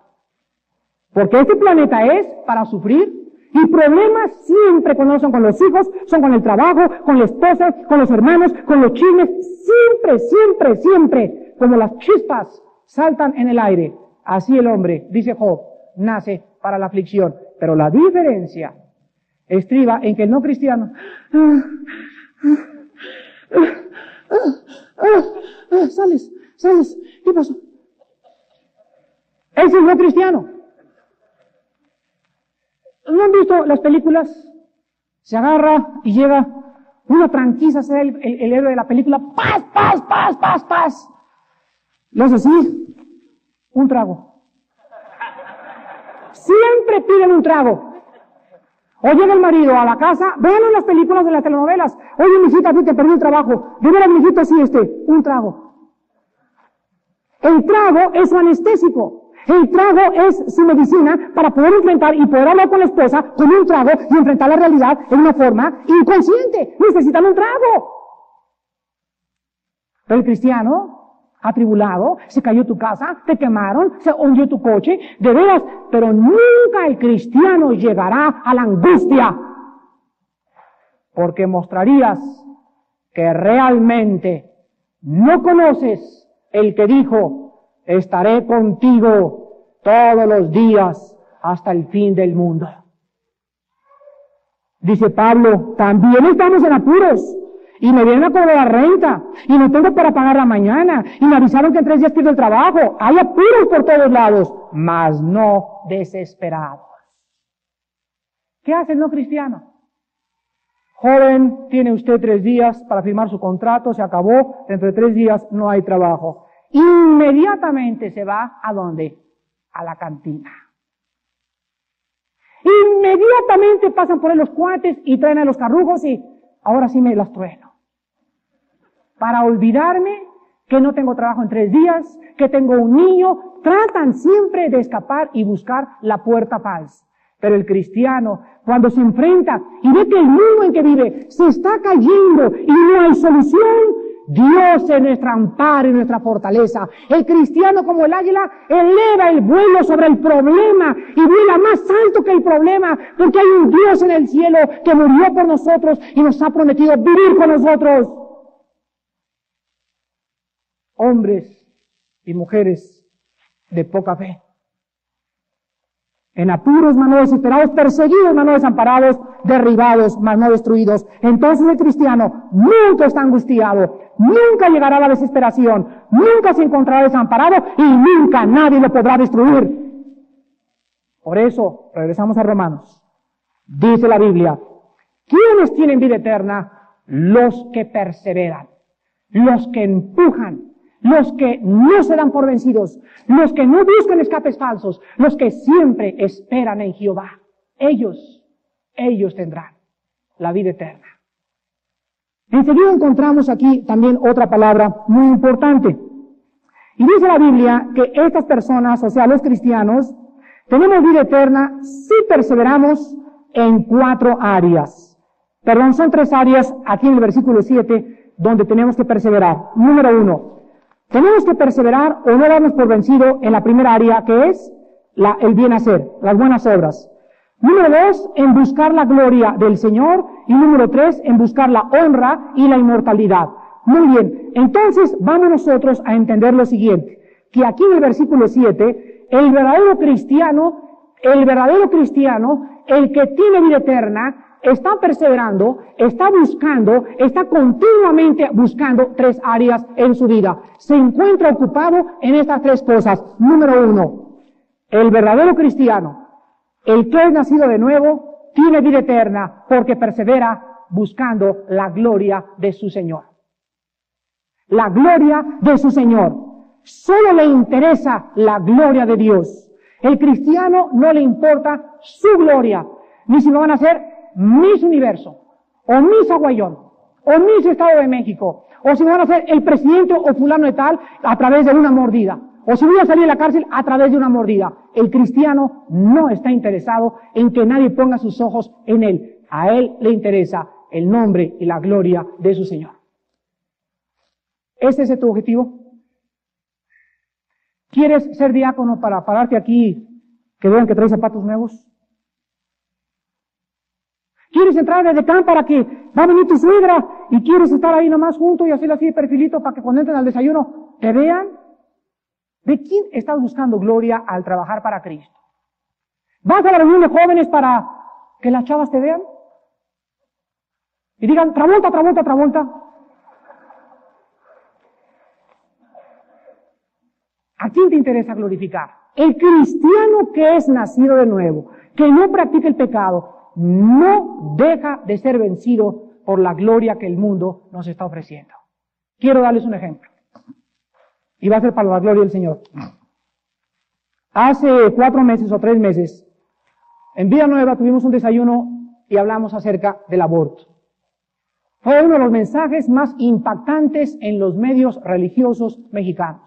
Porque este planeta es para sufrir y problemas siempre cuando son con los hijos, son con el trabajo, con la esposa, con los hermanos, con los chismes, siempre, siempre, siempre, como las chispas saltan en el aire. Así el hombre, dice Job, nace para la aflicción. Pero la diferencia estriba en que el no cristiano sales, sales, ¿qué pasó? Es no cristiano. ¿No han visto las películas? Se agarra y llega una tranquila, ser el, el, héroe de la película, paz, paz, paz, paz, paz. Lo hace así, un trago. Siempre piden un trago. O llega el marido a la casa, vean las películas de las telenovelas. Oye, mijita, tú te perdí el trabajo. De veras, mijito, sí, este, un trago. El trago es su anestésico. El trago es su medicina para poder enfrentar y poder hablar con la esposa con un trago y enfrentar la realidad en una forma inconsciente. Necesitan un trago. Pero el cristiano atribulado, se cayó tu casa, te quemaron, se hundió tu coche, de veras, pero nunca el cristiano llegará a la angustia, porque mostrarías que realmente no conoces el que dijo, estaré contigo todos los días hasta el fin del mundo. Dice Pablo, también estamos en apuros, y me vienen a cobrar la renta, y no tengo para pagar la mañana, y me avisaron que en tres días pierdo el trabajo. Hay apuros por todos lados, mas no desesperados. ¿Qué hace el no cristiano? Joven, tiene usted tres días para firmar su contrato, se acabó, dentro de tres días no hay trabajo. Inmediatamente se va a dónde? A la cantina. Inmediatamente pasan por él los cuates y traen a los carrujos y ahora sí me las trueno para olvidarme que no tengo trabajo en tres días, que tengo un niño, tratan siempre de escapar y buscar la puerta paz. Pero el cristiano, cuando se enfrenta y ve que el mundo en que vive se está cayendo y no hay solución, Dios es nuestra amparo y nuestra fortaleza. El cristiano como el águila eleva el vuelo sobre el problema y vuela más alto que el problema porque hay un Dios en el cielo que murió por nosotros y nos ha prometido vivir con nosotros hombres y mujeres de poca fe. En apuros, mas no desesperados, perseguidos, mas no desamparados, derribados, mas no destruidos. Entonces el cristiano nunca está angustiado, nunca llegará a la desesperación, nunca se encontrará desamparado y nunca nadie lo podrá destruir. Por eso, regresamos a Romanos. Dice la Biblia, ¿quiénes tienen vida eterna? Los que perseveran, los que empujan, los que no se dan por vencidos, los que no buscan escapes falsos, los que siempre esperan en Jehová. Ellos, ellos tendrán la vida eterna. Enseguida encontramos aquí también otra palabra muy importante. Y dice la Biblia que estas personas, o sea, los cristianos, tenemos vida eterna si perseveramos en cuatro áreas. Perdón, son tres áreas aquí en el versículo 7 donde tenemos que perseverar. Número uno, tenemos que perseverar o no darnos por vencido en la primera área que es la, el bien hacer, las buenas obras. Número dos, en buscar la gloria del Señor. Y número tres, en buscar la honra y la inmortalidad. Muy bien. Entonces, vamos nosotros a entender lo siguiente. Que aquí en el versículo 7, el verdadero cristiano, el verdadero cristiano, el que tiene vida eterna, está perseverando, está buscando, está continuamente buscando tres áreas en su vida. Se encuentra ocupado en estas tres cosas. Número uno, el verdadero cristiano, el que es nacido de nuevo, tiene vida eterna porque persevera buscando la gloria de su Señor. La gloria de su Señor. Solo le interesa la gloria de Dios. El cristiano no le importa su gloria, ni si no van a ser Miss Universo, o Miss Aguayón, o Miss Estado de México, o si van a ser el presidente o fulano de tal a través de una mordida, o si voy a salir de la cárcel a través de una mordida. El cristiano no está interesado en que nadie ponga sus ojos en él. A él le interesa el nombre y la gloria de su Señor. ¿Este es tu objetivo? ¿Quieres ser diácono para pararte aquí que vean que traes zapatos nuevos? ¿Quieres entrar de decán para que va a venir tu suegra y quieres estar ahí nomás junto y hacer así de perfilito para que cuando entren al desayuno te vean? ¿De quién estás buscando gloria al trabajar para Cristo? ¿Vas a la reunión de jóvenes para que las chavas te vean? Y digan, Travolta, Travolta, Travolta. ¿A quién te interesa glorificar? El cristiano que es nacido de nuevo, que no practica el pecado, no deja de ser vencido por la gloria que el mundo nos está ofreciendo. Quiero darles un ejemplo. Y va a ser para la gloria del Señor. Hace cuatro meses o tres meses, en Vía Nueva tuvimos un desayuno y hablamos acerca del aborto. Fue uno de los mensajes más impactantes en los medios religiosos mexicanos.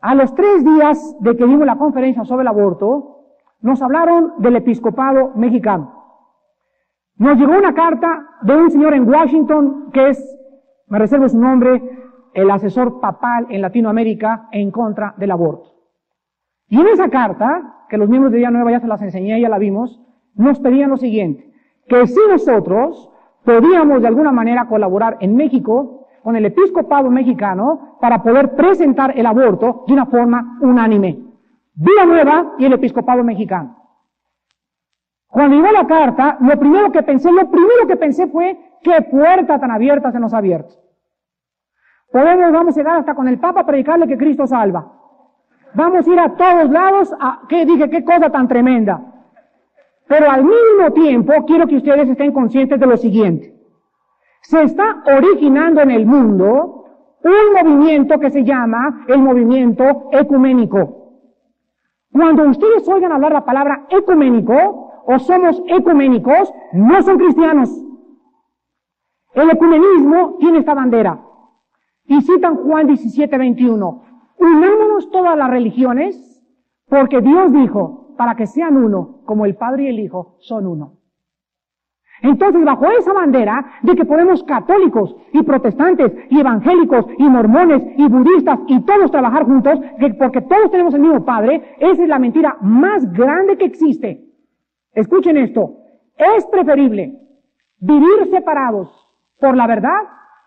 A los tres días de que dimos la conferencia sobre el aborto, nos hablaron del episcopado mexicano. Nos llegó una carta de un señor en Washington que es, me reservo su nombre, el asesor papal en Latinoamérica en contra del aborto. Y en esa carta, que los miembros de Día Nueva ya se las enseñé, ya la vimos, nos pedían lo siguiente, que si nosotros podíamos de alguna manera colaborar en México con el episcopado mexicano para poder presentar el aborto de una forma unánime. Vida Nueva y el episcopado mexicano. Cuando llegó la carta, lo primero que pensé, lo primero que pensé fue, qué puerta tan abierta se nos ha abierto. Podemos, vamos a llegar hasta con el Papa a predicarle que Cristo salva. Vamos a ir a todos lados a, ¿qué dije? ¿Qué cosa tan tremenda? Pero al mismo tiempo quiero que ustedes estén conscientes de lo siguiente. Se está originando en el mundo un movimiento que se llama el movimiento ecuménico. Cuando ustedes oigan hablar la palabra ecuménico o somos ecuménicos, no son cristianos. El ecumenismo tiene esta bandera. Y citan Juan 17, 21. Unámonos todas las religiones porque Dios dijo para que sean uno, como el Padre y el Hijo son uno. Entonces, bajo esa bandera de que podemos católicos y protestantes y evangélicos y mormones y budistas y todos trabajar juntos, porque todos tenemos el mismo Padre, esa es la mentira más grande que existe. Escuchen esto, es preferible vivir separados por la verdad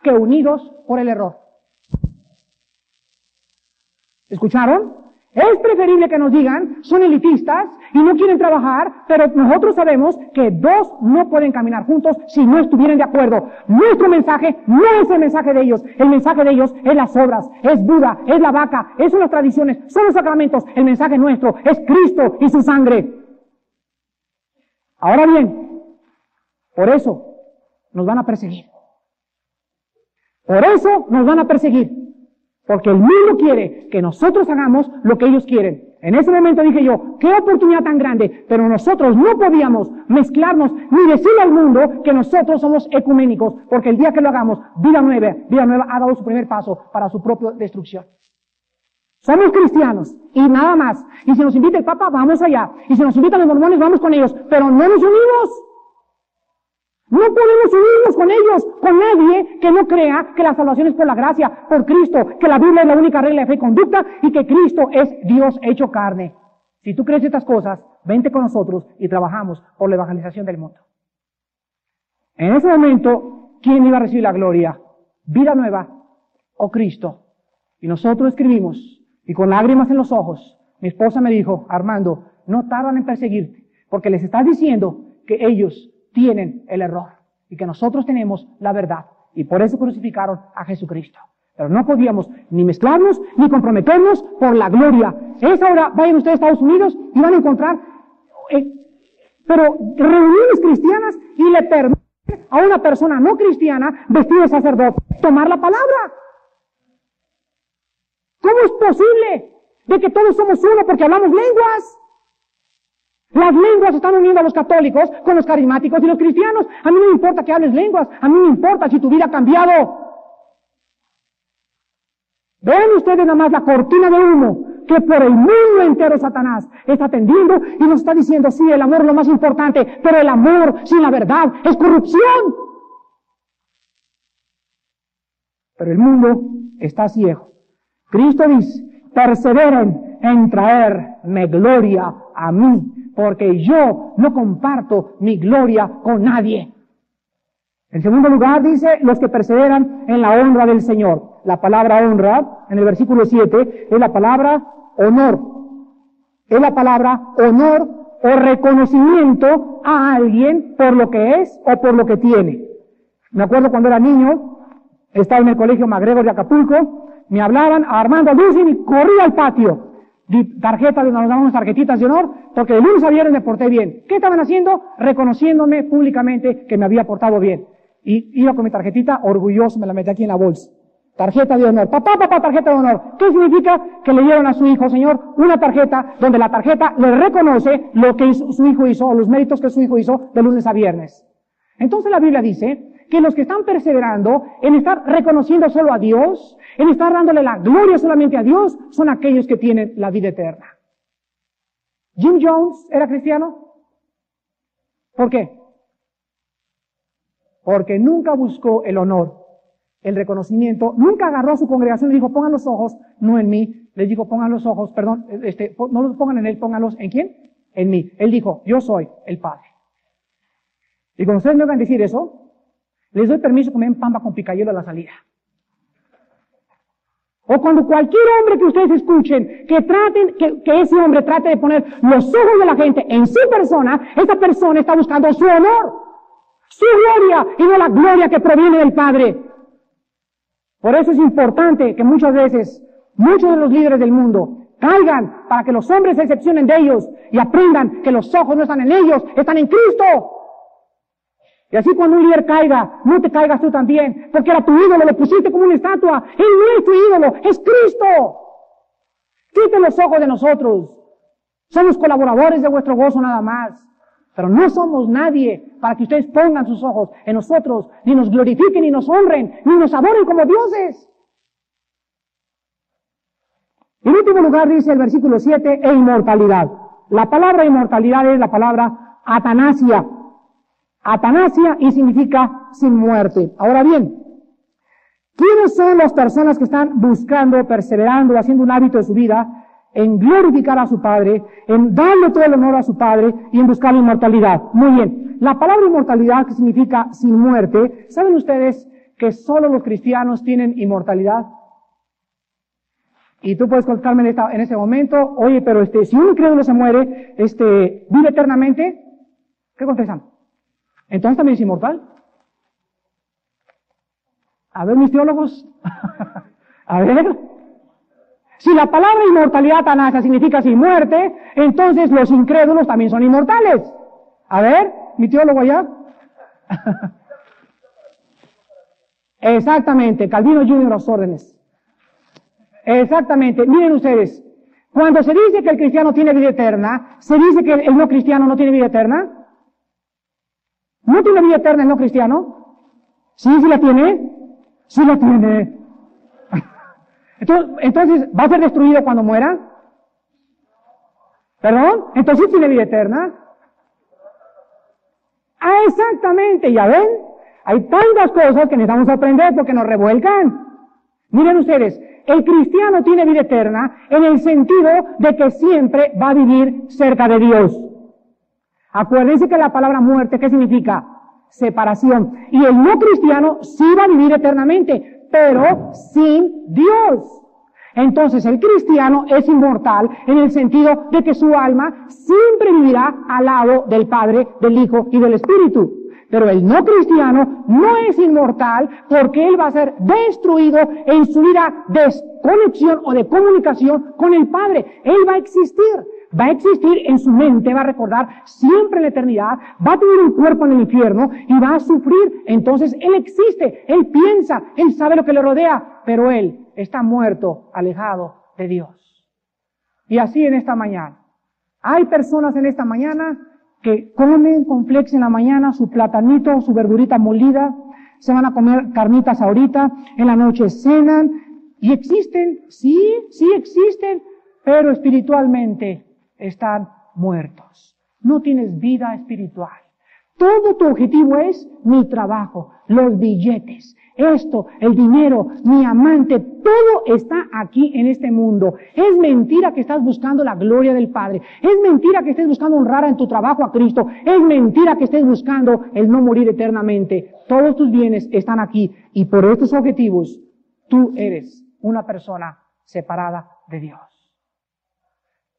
que unidos por el error. ¿Escucharon? Es preferible que nos digan, son elitistas y no quieren trabajar, pero nosotros sabemos que dos no pueden caminar juntos si no estuvieran de acuerdo. Nuestro mensaje no es el mensaje de ellos, el mensaje de ellos es las obras, es Buda, es la vaca, es son las tradiciones, son los sacramentos, el mensaje nuestro es Cristo y su sangre. Ahora bien, por eso nos van a perseguir. Por eso nos van a perseguir. Porque el mundo quiere que nosotros hagamos lo que ellos quieren. En ese momento dije yo, qué oportunidad tan grande, pero nosotros no podíamos mezclarnos ni decirle al mundo que nosotros somos ecuménicos, porque el día que lo hagamos, Vida Nueva, Vida Nueva ha dado su primer paso para su propia destrucción. Somos cristianos y nada más. Y si nos invita el Papa, vamos allá. Y si nos invitan los mormones, vamos con ellos. Pero no nos unimos. No podemos unirnos con ellos, con nadie que no crea que la salvación es por la gracia, por Cristo, que la Biblia es la única regla de fe y conducta y que Cristo es Dios hecho carne. Si tú crees estas cosas, vente con nosotros y trabajamos por la evangelización del mundo. En ese momento, ¿quién iba a recibir la gloria? ¿Vida nueva o Cristo? Y nosotros escribimos, y con lágrimas en los ojos, mi esposa me dijo, Armando, no tardan en perseguirte, porque les estás diciendo que ellos tienen el error y que nosotros tenemos la verdad. Y por eso crucificaron a Jesucristo. Pero no podíamos ni mezclarnos ni comprometernos por la gloria. Es ahora, vayan ustedes a Estados Unidos y van a encontrar, eh, pero reuniones cristianas y le permiten a una persona no cristiana vestida de sacerdote tomar la palabra. ¿Cómo es posible de que todos somos uno porque hablamos lenguas? Las lenguas están uniendo a los católicos con los carismáticos y los cristianos. A mí no me importa que hables lenguas, a mí me importa si tu vida ha cambiado. Vean ustedes nada más la cortina de humo que por el mundo entero Satanás está tendiendo y nos está diciendo, sí, el amor es lo más importante, pero el amor sin la verdad es corrupción. Pero el mundo está ciego. Cristo dice, perseveren en traerme gloria a mí, porque yo no comparto mi gloria con nadie. En segundo lugar dice, los que perseveran en la honra del Señor. La palabra honra, en el versículo 7, es la palabra honor. Es la palabra honor o reconocimiento a alguien por lo que es o por lo que tiene. Me acuerdo cuando era niño, estaba en el colegio Magregor de Acapulco, me hablaban Armando Lucin y corría al patio. Tarjeta, nos daban unas tarjetitas de honor, porque de lunes a viernes me porté bien. ¿Qué estaban haciendo? Reconociéndome públicamente que me había portado bien. Y iba con mi tarjetita, orgulloso, me la metí aquí en la bolsa. Tarjeta de honor. Papá, papá, tarjeta de honor. ¿Qué significa? Que le dieron a su hijo, Señor, una tarjeta donde la tarjeta le reconoce lo que su hijo hizo, o los méritos que su hijo hizo de lunes a viernes. Entonces la Biblia dice que los que están perseverando en estar reconociendo solo a Dios, en estar dándole la gloria solamente a Dios, son aquellos que tienen la vida eterna. Jim Jones era cristiano. ¿Por qué? Porque nunca buscó el honor, el reconocimiento, nunca agarró a su congregación y dijo, pongan los ojos, no en mí. Les dijo, pongan los ojos, perdón, este, no los pongan en él, pónganlos en quién? En mí. Él dijo, yo soy el Padre. Y cuando ustedes me oigan decir eso, les doy permiso que comer pamba con picayelo a la salida. O cuando cualquier hombre que ustedes escuchen, que traten, que, ese hombre trate de poner los ojos de la gente en su persona, esa persona está buscando su honor su gloria y no la gloria que proviene del Padre. Por eso es importante que muchas veces muchos de los líderes del mundo caigan para que los hombres se excepcionen de ellos y aprendan que los ojos no están en ellos, están en Cristo. Y así cuando un líder caiga, no te caigas tú también, porque era tu ídolo, lo pusiste como una estatua. Él no es tu ídolo, es Cristo. Quite los ojos de nosotros. Somos colaboradores de vuestro gozo nada más. Pero no somos nadie para que ustedes pongan sus ojos en nosotros, ni nos glorifiquen, ni nos honren, ni nos adoren como dioses. En último lugar dice el versículo 7, e inmortalidad. La palabra inmortalidad es la palabra atanasia. Atanasia y significa sin muerte. Ahora bien, ¿quiénes son las personas que están buscando, perseverando, haciendo un hábito de su vida en glorificar a su Padre, en darle todo el honor a su Padre y en buscar la inmortalidad. Muy bien. La palabra inmortalidad, que significa sin muerte, ¿saben ustedes que solo los cristianos tienen inmortalidad? Y tú puedes contestarme en, en ese momento, oye, pero este, si un incrédulo se muere, este, vive eternamente, ¿qué contestan? Entonces también es inmortal. A ver, mis teólogos. a ver. Si la palabra inmortalidad tanasa significa sin muerte, entonces los incrédulos también son inmortales. A ver, mi teólogo allá. Exactamente, Calvino Junior los órdenes. Exactamente, miren ustedes, cuando se dice que el cristiano tiene vida eterna, ¿se dice que el no cristiano no tiene vida eterna? ¿No tiene vida eterna el no cristiano? ¿Sí, sí la tiene? Sí la tiene. Entonces, ¿va a ser destruido cuando muera? ¿Perdón? Entonces tiene vida eterna. Ah, exactamente, ya ven. Hay tantas cosas que necesitamos aprender porque nos revuelcan. Miren ustedes, el cristiano tiene vida eterna en el sentido de que siempre va a vivir cerca de Dios. Acuérdense que la palabra muerte, ¿qué significa? Separación. Y el no cristiano sí va a vivir eternamente pero sin Dios. Entonces el cristiano es inmortal en el sentido de que su alma siempre vivirá al lado del Padre, del Hijo y del Espíritu. Pero el no cristiano no es inmortal porque él va a ser destruido en su vida de desconexión o de comunicación con el Padre. Él va a existir, va a existir en su mente, va a recordar siempre la eternidad, va a tener un cuerpo en el infierno y va a sufrir. Entonces Él existe, Él piensa, Él sabe lo que le rodea, pero Él está muerto, alejado de Dios. Y así en esta mañana. Hay personas en esta mañana que comen con flex en la mañana su platanito, su verdurita molida, se van a comer carnitas ahorita, en la noche cenan, y existen, sí, sí existen, pero espiritualmente están muertos. No tienes vida espiritual. Todo tu objetivo es mi trabajo, los billetes, esto, el dinero, mi amante, todo está aquí en este mundo. Es mentira que estás buscando la gloria del Padre. Es mentira que estés buscando honrar en tu trabajo a Cristo. Es mentira que estés buscando el no morir eternamente. Todos tus bienes están aquí y por estos objetivos tú eres una persona separada de Dios.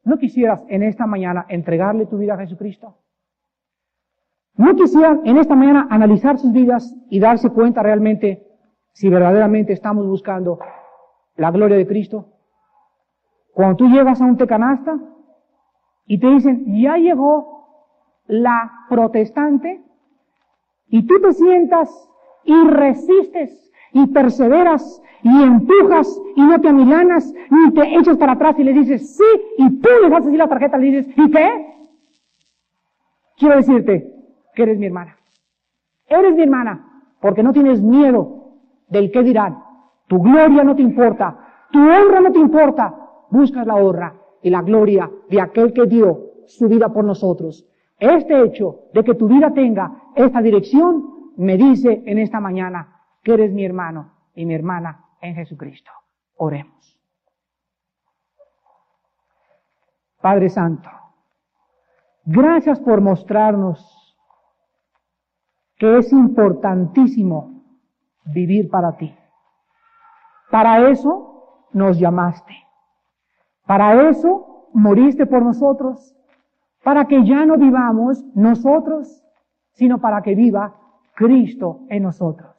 ¿No quisieras en esta mañana entregarle tu vida a Jesucristo? ¿No quisieras en esta mañana analizar sus vidas y darse cuenta realmente si verdaderamente estamos buscando la gloria de Cristo? Cuando tú llegas a un tecanasta y te dicen, ya llegó la protestante, y tú te sientas y resistes y perseveras y empujas y no te amilanas ni te echas para atrás y le dices sí y tú le das así la tarjeta le dices ¿y qué? Quiero decirte que eres mi hermana. Eres mi hermana porque no tienes miedo del qué dirán. Tu gloria no te importa, tu honra no te importa. Buscas la honra y la gloria de aquel que dio su vida por nosotros. Este hecho de que tu vida tenga esta dirección me dice en esta mañana que eres mi hermano y mi hermana en Jesucristo. Oremos. Padre Santo, gracias por mostrarnos que es importantísimo vivir para ti. Para eso nos llamaste. Para eso moriste por nosotros. Para que ya no vivamos nosotros, sino para que viva Cristo en nosotros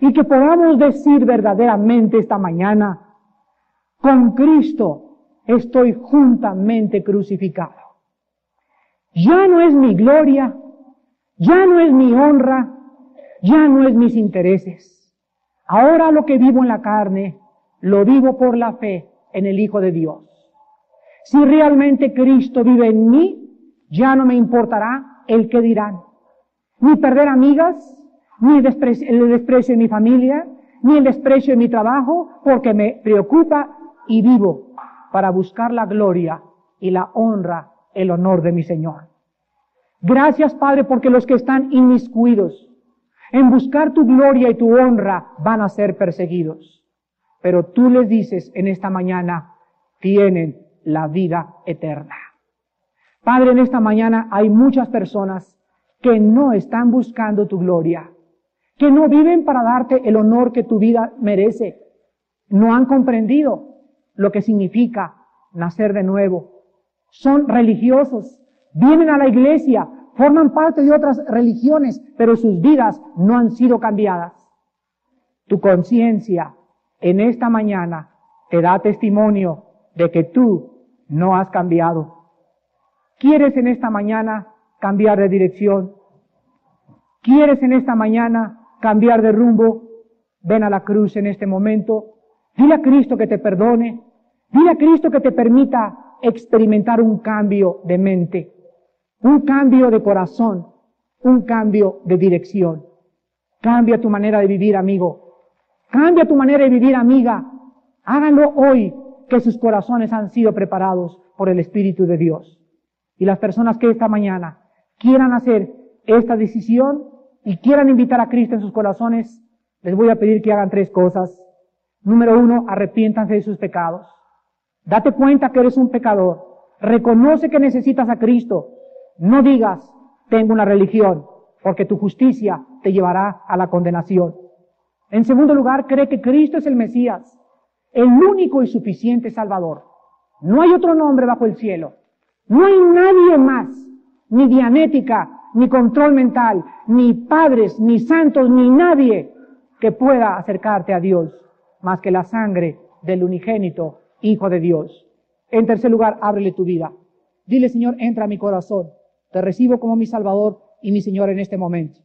y que podamos decir verdaderamente esta mañana, con Cristo estoy juntamente crucificado. Ya no es mi gloria, ya no es mi honra, ya no es mis intereses. Ahora lo que vivo en la carne, lo vivo por la fe en el Hijo de Dios. Si realmente Cristo vive en mí, ya no me importará el que dirán. Ni perder amigas, ni el desprecio, el desprecio de mi familia, ni el desprecio de mi trabajo, porque me preocupa y vivo para buscar la gloria y la honra, el honor de mi Señor. Gracias, Padre, porque los que están inmiscuidos en buscar tu gloria y tu honra van a ser perseguidos. Pero tú les dices en esta mañana, tienen la vida eterna. Padre, en esta mañana hay muchas personas que no están buscando tu gloria, que no viven para darte el honor que tu vida merece. No han comprendido lo que significa nacer de nuevo. Son religiosos, vienen a la iglesia, forman parte de otras religiones, pero sus vidas no han sido cambiadas. Tu conciencia en esta mañana te da testimonio de que tú no has cambiado. ¿Quieres en esta mañana cambiar de dirección? ¿Quieres en esta mañana cambiar de rumbo, ven a la cruz en este momento, dile a Cristo que te perdone, dile a Cristo que te permita experimentar un cambio de mente, un cambio de corazón, un cambio de dirección. Cambia tu manera de vivir, amigo. Cambia tu manera de vivir, amiga. Háganlo hoy, que sus corazones han sido preparados por el Espíritu de Dios. Y las personas que esta mañana quieran hacer esta decisión, y quieran invitar a Cristo en sus corazones, les voy a pedir que hagan tres cosas. Número uno, arrepiéntanse de sus pecados. Date cuenta que eres un pecador. Reconoce que necesitas a Cristo. No digas, tengo una religión, porque tu justicia te llevará a la condenación. En segundo lugar, cree que Cristo es el Mesías, el único y suficiente Salvador. No hay otro nombre bajo el cielo. No hay nadie más, ni dianética, ni control mental, ni padres, ni santos, ni nadie que pueda acercarte a Dios más que la sangre del unigénito Hijo de Dios. En tercer lugar, ábrele tu vida. Dile, Señor, entra a mi corazón. Te recibo como mi Salvador y mi Señor en este momento.